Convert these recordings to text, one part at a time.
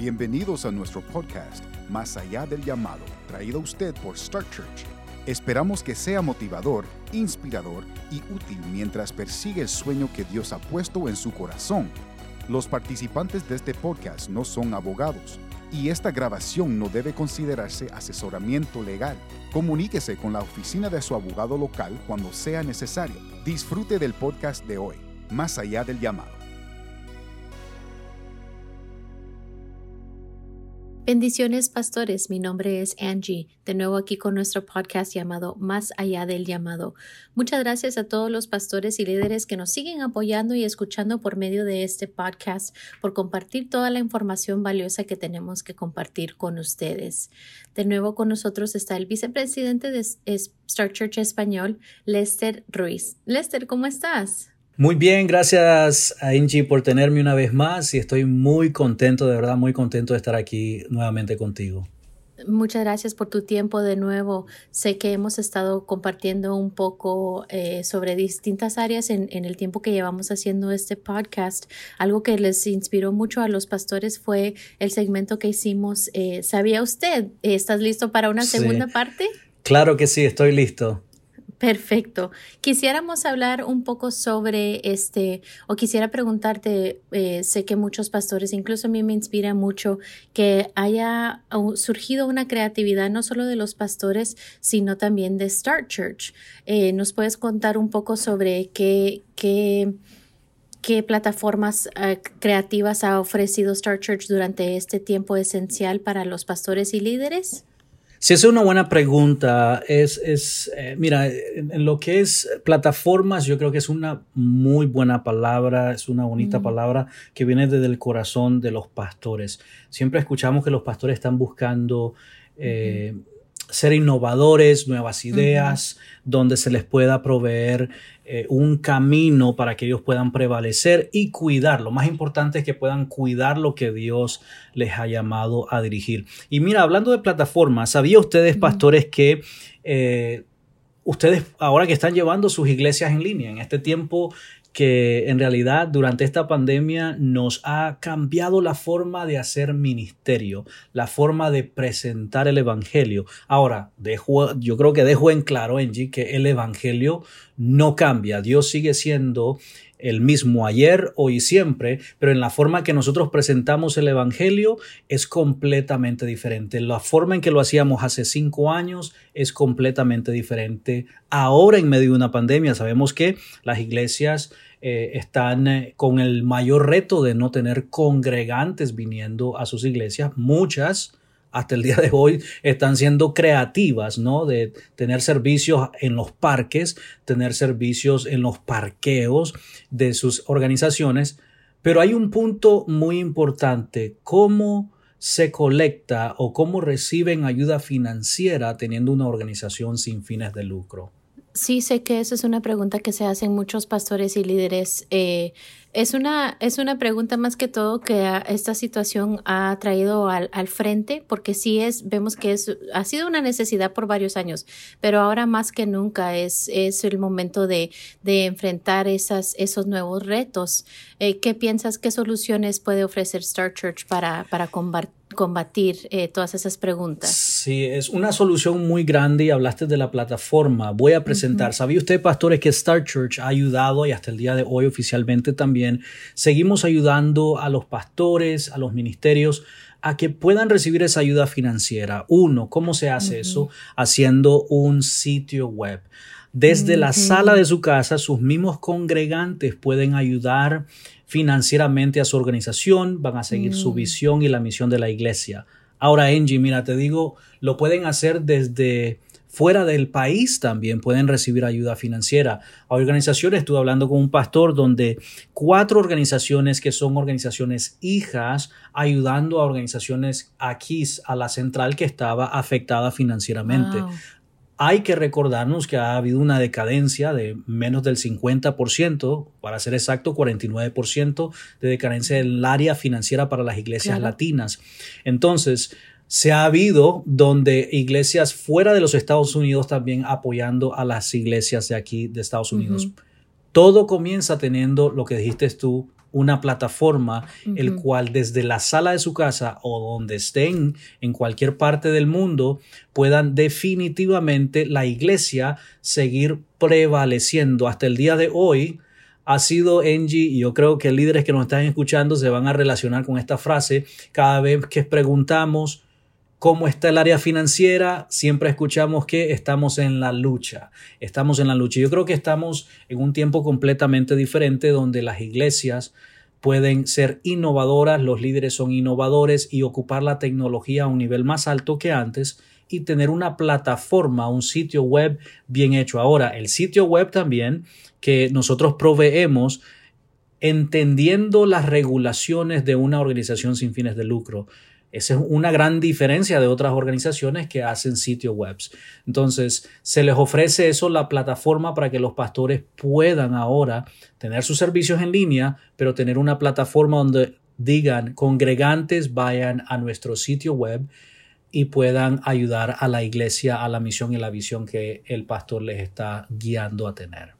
Bienvenidos a nuestro podcast, Más allá del llamado, traído a usted por Star Church. Esperamos que sea motivador, inspirador y útil mientras persigue el sueño que Dios ha puesto en su corazón. Los participantes de este podcast no son abogados y esta grabación no debe considerarse asesoramiento legal. Comuníquese con la oficina de su abogado local cuando sea necesario. Disfrute del podcast de hoy, Más allá del llamado. Bendiciones, pastores. Mi nombre es Angie, de nuevo aquí con nuestro podcast llamado Más allá del llamado. Muchas gracias a todos los pastores y líderes que nos siguen apoyando y escuchando por medio de este podcast, por compartir toda la información valiosa que tenemos que compartir con ustedes. De nuevo con nosotros está el vicepresidente de Star Church Español, Lester Ruiz. Lester, ¿cómo estás? Muy bien, gracias a Inchi por tenerme una vez más y estoy muy contento, de verdad muy contento de estar aquí nuevamente contigo. Muchas gracias por tu tiempo de nuevo. Sé que hemos estado compartiendo un poco eh, sobre distintas áreas en, el tiempo que llevamos haciendo este podcast. Algo que les inspiró mucho a los pastores fue el segmento que hicimos. Eh, ¿Sabía usted? ¿Estás listo para una segunda parte? Claro que sí, estoy listo. Perfecto. Quisiéramos hablar un poco sobre este, o quisiera preguntarte, eh, sé que muchos pastores, incluso a mí me inspira mucho que haya surgido una creatividad no solo de los pastores, sino también de Start Church. Eh, ¿Nos puedes contar un poco sobre qué, qué, qué plataformas eh, creativas ha ofrecido Start Church durante este tiempo esencial para los pastores y líderes? Si es una buena pregunta, es, es eh, mira, en, lo que es plataformas, yo creo que es una muy buena palabra, es una bonita palabra que viene desde el corazón de los pastores. Siempre escuchamos que los pastores están buscando eh, ser innovadores, nuevas ideas, donde se les pueda proveer eh, un camino para que ellos puedan prevalecer y cuidar. Lo más importante es que puedan cuidar lo que Dios les ha llamado a dirigir. Y mira, hablando de plataformas, ¿sabía ustedes, pastores, que eh, ustedes ahora que están llevando sus iglesias en línea, en este tiempo que en realidad durante esta pandemia nos ha cambiado la forma de hacer ministerio, la forma de presentar el Evangelio. Ahora, dejo, yo creo que dejo en claro, Angie, que el Evangelio no cambia. Dios sigue siendo el mismo ayer, hoy y siempre, pero en la forma que nosotros presentamos el Evangelio es completamente diferente. La forma en que lo hacíamos hace cinco años es completamente diferente. Ahora en medio de una pandemia sabemos que las iglesias eh, están eh, con el mayor reto de no tener congregantes viniendo a sus iglesias. Muchas hasta el día de hoy están siendo creativas, ¿no? De tener servicios en los parques, tener servicios en los parqueos de sus organizaciones. Pero hay un punto muy importante, cómo se colecta o cómo reciben ayuda financiera teniendo una organización sin fines de lucro. Sí, sé que esa es una pregunta que se hacen muchos pastores y líderes. Eh, es, una, es una pregunta más que todo que esta situación ha traído al, al, frente, porque sí es, vemos que es, ha sido una necesidad por varios años, pero ahora más que nunca es, es el momento de, de enfrentar esas, esos nuevos retos. Eh, ¿Qué piensas, qué soluciones puede ofrecer Star Church para, para combatir? combatir eh, todas esas preguntas. Sí, es una solución muy grande y hablaste de la plataforma. Voy a presentar. ¿Sabía usted, pastores, que Star Church ha ayudado y hasta el día de hoy oficialmente también seguimos ayudando a los pastores, a los ministerios a que puedan recibir esa ayuda financiera. Uno, ¿cómo se hace eso? Haciendo un sitio web. Desde la sala de su casa, sus mismos congregantes pueden ayudar financieramente a su organización, van a seguir su mm. visión y la misión de la iglesia. Ahora, Angie, mira, te digo, lo pueden hacer desde fuera del país también pueden recibir ayuda financiera. Hay organizaciones, estuve hablando con un pastor donde cuatro organizaciones que son organizaciones hijas ayudando a organizaciones aquí a la central que estaba afectada financieramente hay que recordarnos que ha habido una decadencia de menos del 50%, para ser exacto, 49% de decadencia en el área financiera para las iglesias latinas. Entonces, se ha habido donde iglesias fuera de los Estados Unidos también apoyando a las iglesias de aquí de Estados Unidos. Todo comienza teniendo lo que dijiste tú, una plataforma el cual desde la sala de su casa o donde estén en cualquier parte del mundo puedan definitivamente la iglesia seguir prevaleciendo. Hasta el día de hoy ha sido Angie, y yo creo que líderes que nos están escuchando se van a relacionar con esta frase cada vez que preguntamos cómo está el área financiera, siempre escuchamos que estamos en la lucha, estamos en la lucha. Yo creo que estamos en un tiempo completamente diferente donde las iglesias pueden ser innovadoras, los líderes son innovadores y ocupar la tecnología a un nivel más alto que antes y tener una plataforma, un sitio web bien hecho. Ahora, el sitio web también que nosotros proveemos entendiendo las regulaciones de una organización sin fines de lucro. Esa es una gran diferencia de otras organizaciones que hacen sitios web. Entonces, se les ofrece eso, la plataforma para que los pastores puedan ahora tener sus servicios en línea, pero tener una plataforma donde digan, congregantes vayan a nuestro sitio web y puedan ayudar a la iglesia a la misión y la visión que el pastor les está guiando a tener.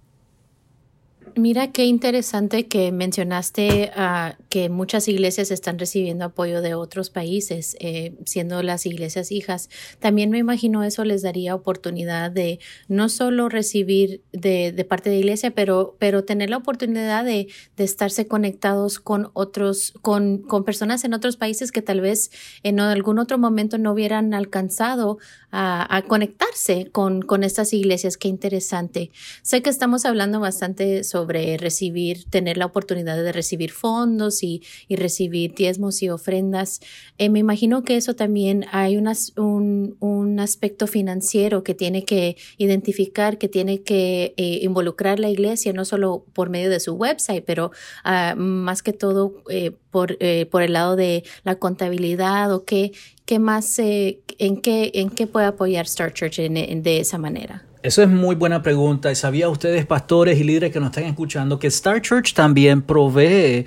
Mira qué interesante que mencionaste uh, que muchas iglesias están recibiendo apoyo de otros países, eh, siendo las iglesias hijas. También me imagino eso les daría oportunidad de no solo recibir de, de parte de iglesia, pero, pero tener la oportunidad de, de estarse conectados con otros, con, con, personas en otros países que tal vez en algún otro momento no hubieran alcanzado a, a conectarse con, con estas iglesias. Qué interesante. Sé que estamos hablando bastante sobre recibir, tener la oportunidad de recibir fondos y, y recibir diezmos y ofrendas. Eh, me imagino que eso también hay unas, un, un, aspecto financiero que tiene que identificar, que tiene que eh, involucrar la iglesia, no solo por medio de su website, pero uh, más que todo eh, por, eh, por el lado de la contabilidad o qué, qué más, en, qué, en qué puede apoyar Star Church en, de esa manera. Eso es muy buena pregunta. ¿Y sabía ustedes, pastores y líderes que nos están escuchando, que Star Church también provee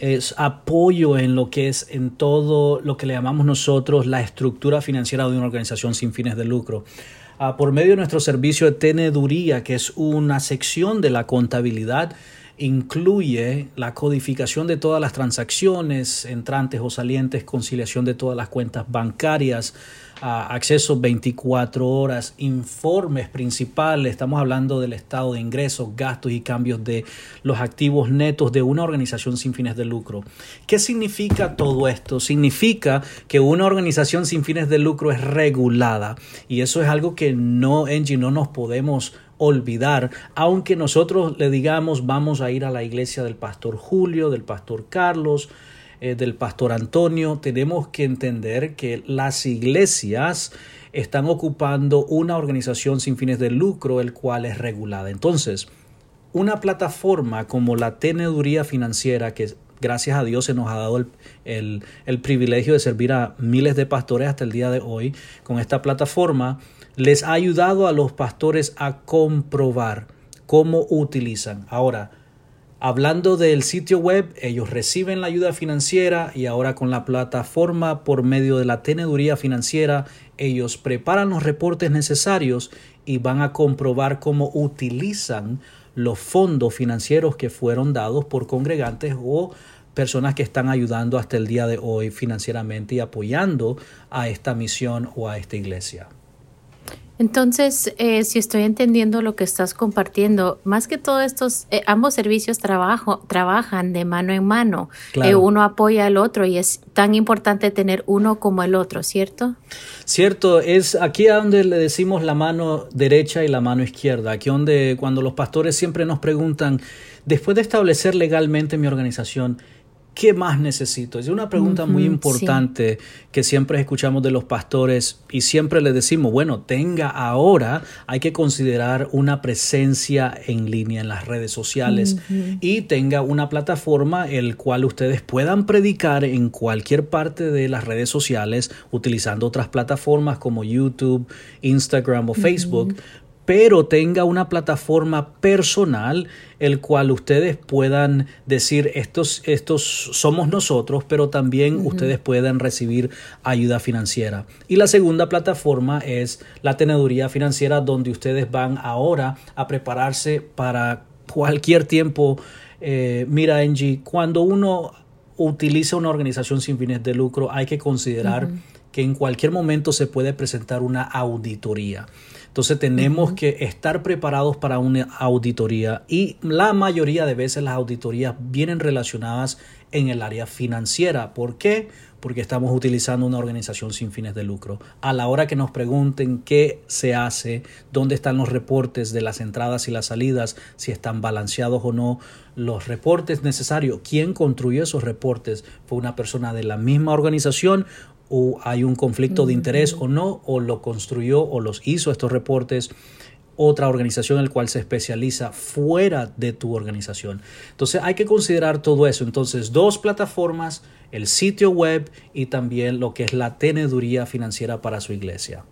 es apoyo en lo que es en todo lo que le llamamos nosotros la estructura financiera de una organización sin fines de lucro. Uh, por medio de nuestro servicio de teneduría, que es una sección de la contabilidad, incluye la codificación de todas las transacciones entrantes o salientes, conciliación de todas las cuentas bancarias, acceso 24 horas, informes principales, estamos hablando del estado de ingresos, gastos y cambios de los activos netos de una organización sin fines de lucro. ¿Qué significa todo esto? Significa que una organización sin fines de lucro es regulada y eso es algo que no, Angie, no nos podemos olvidar, aunque nosotros le digamos vamos a ir a la iglesia del pastor Julio, del pastor Carlos, eh, del pastor Antonio, tenemos que entender que las iglesias están ocupando una organización sin fines de lucro, el cual es regulada. Entonces, una plataforma como la teneduría financiera, que gracias a Dios se nos ha dado el, el, el, privilegio de servir a miles de pastores hasta el día de hoy, con esta plataforma, les ha ayudado a los pastores a comprobar cómo utilizan. Ahora, Hablando del sitio web, ellos reciben la ayuda financiera y ahora con la plataforma por medio de la teneduría financiera, ellos preparan los reportes necesarios y van a comprobar cómo utilizan los fondos financieros que fueron dados por congregantes o personas que están ayudando hasta el día de hoy financieramente y apoyando a esta misión o a esta iglesia. Entonces, eh, si estoy entendiendo lo que estás compartiendo, más que todo estos, eh, ambos servicios trabajo, trabajan de mano en mano. Claro. Eh, uno apoya al otro y es tan importante tener uno como el otro, ¿cierto? Cierto, es aquí a donde le decimos la mano derecha y la mano izquierda, aquí donde cuando los pastores siempre nos preguntan, después de establecer legalmente mi organización, ¿Qué más necesito? Es una pregunta uh -huh, muy importante sí. que siempre escuchamos de los pastores y siempre les decimos, bueno, tenga ahora, hay que considerar una presencia en línea en las redes sociales uh -huh. y tenga una plataforma el cual ustedes puedan predicar en cualquier parte de las redes sociales utilizando otras plataformas como YouTube, Instagram o Facebook, uh -huh pero tenga una plataforma personal el cual ustedes puedan decir estos, estos somos nosotros, pero también uh -huh. ustedes puedan recibir ayuda financiera. Y la segunda plataforma es la teneduría financiera donde ustedes van ahora a prepararse para cualquier tiempo Eh, mira, Angie, cuando uno utiliza una organización sin fines de lucro, hay que considerar que en cualquier momento se puede presentar una auditoría. Entonces tenemos que estar preparados para una auditoría y la mayoría de veces las auditorías vienen relacionadas en el área financiera. ¿Por qué? Porque estamos utilizando una organización sin fines de lucro. A la hora que nos pregunten qué se hace, dónde están los reportes de las entradas y las salidas, si están balanceados o no, los reportes necesarios, quién construyó esos reportes, fue una persona de la misma organización o hay un conflicto de interés o no, o lo construyó o los hizo estos reportes otra organización en la cual se especializa fuera de tu organización. Entonces hay que considerar todo eso. Entonces dos plataformas, el sitio web y también lo que es la teneduría financiera para su iglesia.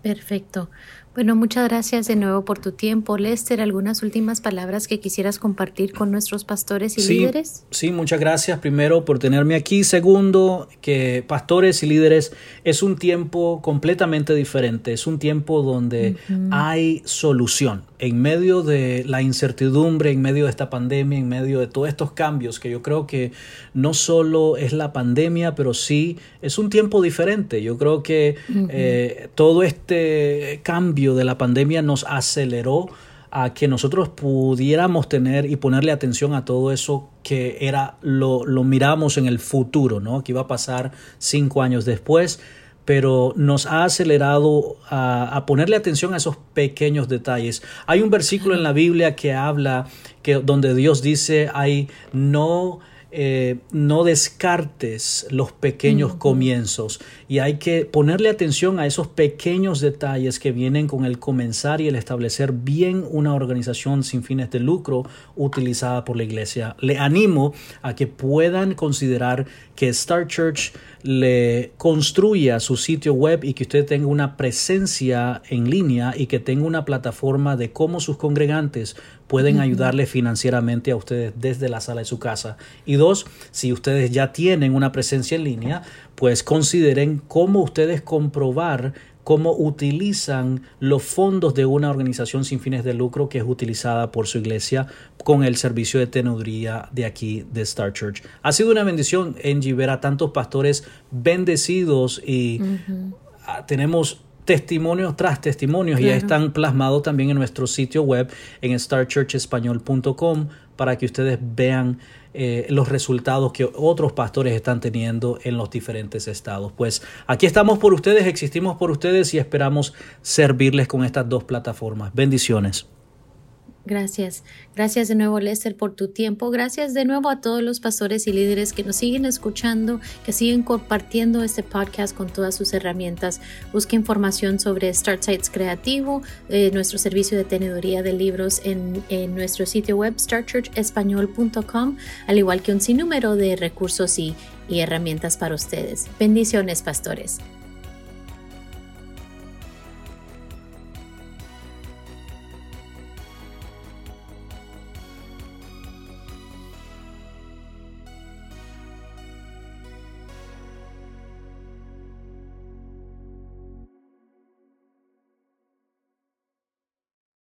Perfecto. Bueno, muchas gracias de nuevo por tu tiempo. Lester, ¿algunas últimas palabras que quisieras compartir con nuestros pastores y líderes? Sí, muchas gracias primero por tenerme aquí. Segundo, que pastores y líderes es un tiempo completamente diferente. Es un tiempo donde hay solución. En medio de la incertidumbre, en medio de esta pandemia, en medio de todos estos cambios, que yo creo que no solo es la pandemia, pero sí es un tiempo diferente. Yo creo que eh, todo este cambio de la pandemia nos aceleró a que nosotros pudiéramos tener y ponerle atención a todo eso que era lo, lo miramos en el futuro, ¿no? Que iba a pasar cinco años después, pero nos ha acelerado a, a, ponerle atención a esos pequeños detalles. Hay un versículo en la Biblia que habla que donde Dios dice hay no eh, no descartes los pequeños comienzos y hay que ponerle atención a esos pequeños detalles que vienen con el comenzar y el establecer bien una organización sin fines de lucro utilizada por la iglesia. Le animo a que puedan considerar que Star Church le construya su sitio web y que usted tenga una presencia en línea y que tenga una plataforma de cómo sus congregantes pueden ayudarle financieramente a ustedes desde la sala de su casa. Y dos, si ustedes ya tienen una presencia en línea, pues consideren cómo ustedes comprobar cómo utilizan los fondos de una organización sin fines de lucro que es utilizada por su iglesia con el servicio de teneduría de aquí de Star Church. Ha sido una bendición, Angie, ver a tantos pastores bendecidos y tenemos testimonios tras testimonios y están plasmados también en nuestro sitio web en starchurchespañol.com para que ustedes vean eh, los resultados que otros pastores están teniendo en los diferentes estados. Pues aquí estamos por ustedes, existimos por ustedes y esperamos servirles con estas dos plataformas. Bendiciones. Gracias. Gracias de nuevo, Lester, por tu tiempo. Gracias de nuevo a todos los pastores y líderes que nos siguen escuchando, que siguen compartiendo este podcast con todas sus herramientas. Busque información sobre Start Sites Creativo, eh, nuestro servicio de tenedoría de libros en, nuestro sitio web startchurchespañol.com, al igual que un sinnúmero de recursos y herramientas para ustedes. Bendiciones, pastores.